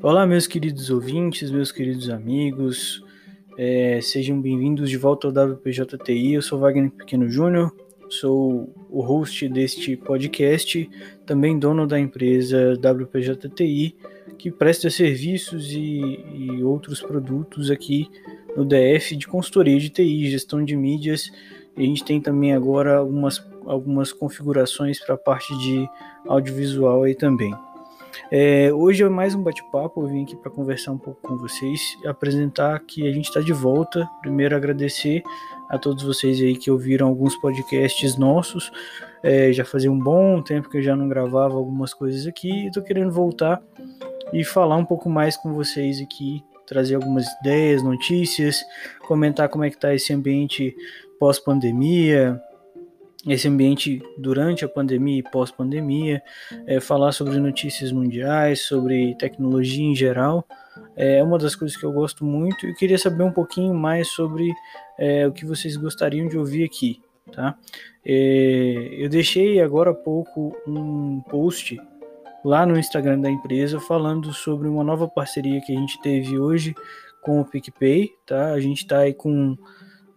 Olá, meus queridos ouvintes, meus queridos amigos, é, sejam bem-vindos de volta ao WPJTI. Eu sou Wagner Pequeno Júnior, sou o host deste podcast, também dono da empresa WPJTI, que presta serviços e, e outros produtos aqui no DF de consultoria de TI, gestão de mídias. E a gente tem também agora algumas, algumas configurações para a parte de audiovisual aí também. É, hoje é mais um bate-papo, eu vim aqui para conversar um pouco com vocês, apresentar que a gente está de volta. Primeiro agradecer a todos vocês aí que ouviram alguns podcasts nossos. É, já fazia um bom tempo que eu já não gravava algumas coisas aqui, estou querendo voltar e falar um pouco mais com vocês aqui, trazer algumas ideias, notícias, comentar como é que está esse ambiente pós-pandemia, esse ambiente durante a pandemia e pós-pandemia, é, falar sobre notícias mundiais, sobre tecnologia em geral, é uma das coisas que eu gosto muito e queria saber um pouquinho mais sobre é, o que vocês gostariam de ouvir aqui, tá? É, eu deixei agora há pouco um post lá no Instagram da empresa falando sobre uma nova parceria que a gente teve hoje com o PicPay, tá? A gente está aí com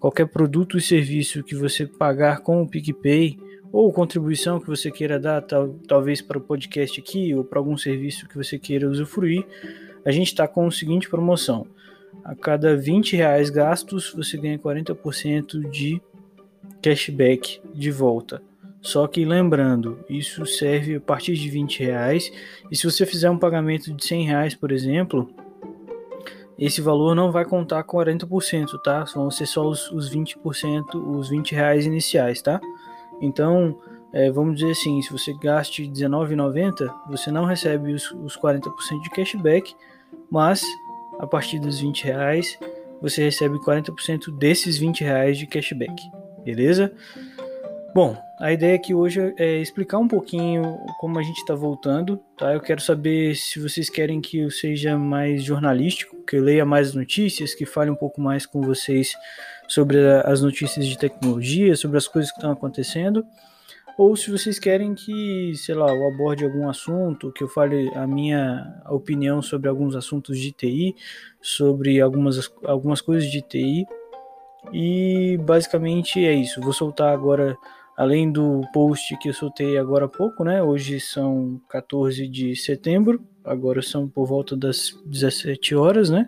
qualquer produto e serviço que você pagar com o PicPay ou contribuição que você queira dar, tal, talvez para o podcast aqui ou para algum serviço que você queira usufruir, a gente está com a seguinte promoção. A cada 20 reais gastos, você ganha 40% de cashback de volta. Só que lembrando, isso serve a partir de 20 reais. E se você fizer um pagamento de 100 reais, por exemplo, esse valor não vai contar 40%, tá? Vão ser só os, os 20%, os 20 reais iniciais, tá? Então, é, vamos dizer assim, se você gaste R$19,90, você não recebe os, os 40% de cashback, mas a partir dos 20 reais, você recebe 40% desses 20 reais de cashback, beleza? Bom, a ideia aqui hoje é explicar um pouquinho como a gente está voltando, tá? Eu quero saber se vocês querem que eu seja mais jornalístico, que eu leia mais notícias, que fale um pouco mais com vocês sobre as notícias de tecnologia, sobre as coisas que estão acontecendo, ou se vocês querem que, sei lá, eu aborde algum assunto, que eu fale a minha opinião sobre alguns assuntos de TI, sobre algumas, algumas coisas de TI. E basicamente é isso. Vou soltar agora Além do post que eu soltei agora há pouco, né? Hoje são 14 de setembro, agora são por volta das 17 horas, né?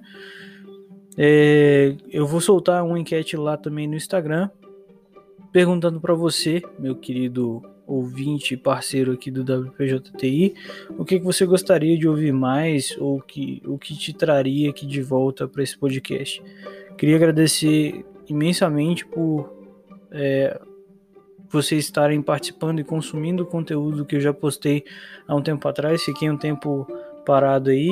É, eu vou soltar uma enquete lá também no Instagram, perguntando para você, meu querido ouvinte parceiro aqui do WPJTI, o que, que você gostaria de ouvir mais ou que, o que te traria aqui de volta para esse podcast. Queria agradecer imensamente por é, vocês estarem participando e consumindo o conteúdo que eu já postei há um tempo atrás. Fiquei um tempo parado aí,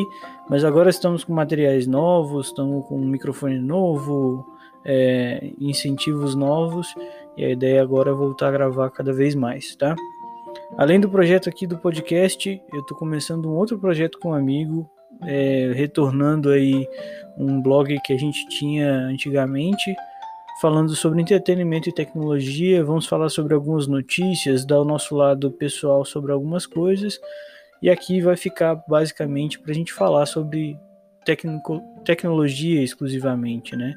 mas agora estamos com materiais novos, estamos com um microfone novo, é, incentivos novos e a ideia agora é voltar a gravar cada vez mais, tá? Além do projeto aqui do podcast, eu estou começando um outro projeto com um amigo, é, retornando aí um blog que a gente tinha antigamente falando sobre entretenimento e tecnologia. Vamos falar sobre algumas notícias, dar o nosso lado pessoal sobre algumas coisas. E aqui vai ficar basicamente para a gente falar sobre tecnologia exclusivamente, né?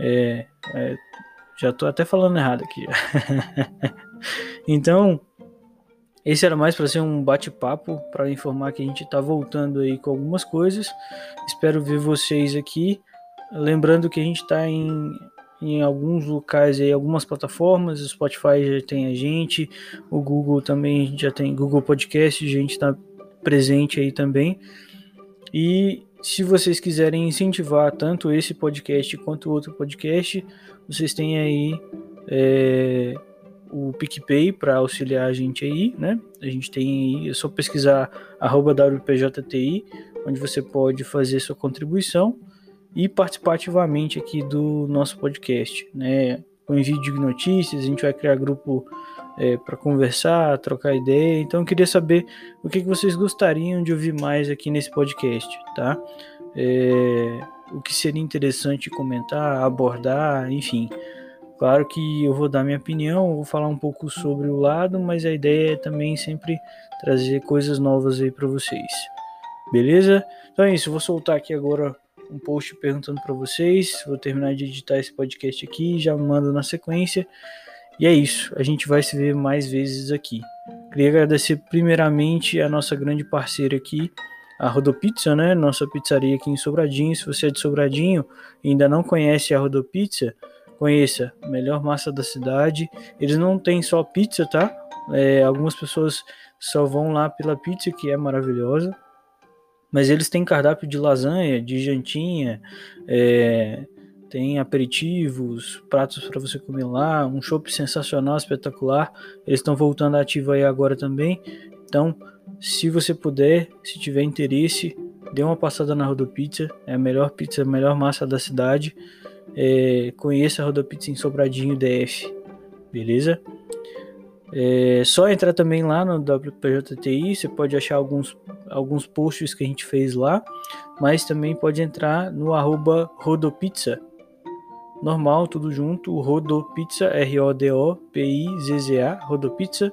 É, é, já estou até falando errado aqui. então, esse era mais para ser um bate-papo para informar que a gente está voltando aí com algumas coisas. Espero ver vocês aqui. Lembrando que a gente está em em alguns locais aí, algumas plataformas, o Spotify já tem a gente, o Google também já tem Google Podcast, a gente está presente aí também. E se vocês quiserem incentivar tanto esse podcast quanto outro podcast, vocês têm aí é, o PicPay para auxiliar a gente aí, né? A gente tem aí, é só pesquisar WPJTI, onde você pode fazer sua contribuição e participar ativamente aqui do nosso podcast, né? Com envio de notícias, a gente vai criar grupo é, para conversar, trocar ideia. Então eu queria saber o que, que vocês gostariam de ouvir mais aqui nesse podcast, tá? É, o que seria interessante comentar, abordar, enfim. Claro que eu vou dar minha opinião, vou falar um pouco sobre o lado, mas a ideia é também sempre trazer coisas novas aí para vocês. Beleza? Então é isso, vou soltar aqui agora um post perguntando para vocês. Vou terminar de editar esse podcast aqui, já mando na sequência. E é isso, a gente vai se ver mais vezes aqui. Queria agradecer primeiramente a nossa grande parceira aqui, a Rodopizza, né? Nossa pizzaria aqui em Sobradinho. Se você é de Sobradinho e ainda não conhece a Rodopizza, conheça, melhor massa da cidade. Eles não têm só pizza, tá? É, algumas pessoas só vão lá pela pizza, que é maravilhosa. Mas eles têm cardápio de lasanha, de jantinha, é, tem aperitivos, pratos para você comer lá, um shopping sensacional, espetacular. Eles estão voltando ativo aí agora também. Então, se você puder, se tiver interesse, dê uma passada na Rodopizza. É a melhor pizza, a melhor massa da cidade. É, conheça a Rodopizza em Sobradinho DF, beleza? É só entrar também lá no WPJTI, você pode achar alguns, alguns posts que a gente fez lá, mas também pode entrar no arroba Rodopizza, normal, tudo junto, Rodopizza, R-O-D-O-P-I-Z-Z-A, Rodopizza.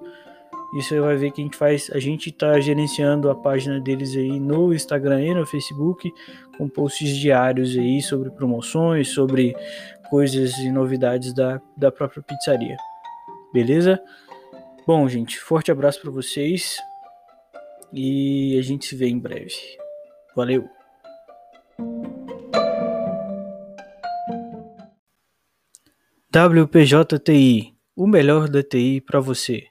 E você vai ver que a gente faz, a gente está gerenciando a página deles aí no Instagram e no Facebook, com posts diários aí sobre promoções, sobre coisas e novidades da, da própria pizzaria. Beleza? Bom, gente, forte abraço para vocês e a gente se vê em breve. Valeu! WPJTI, o melhor da TI para você.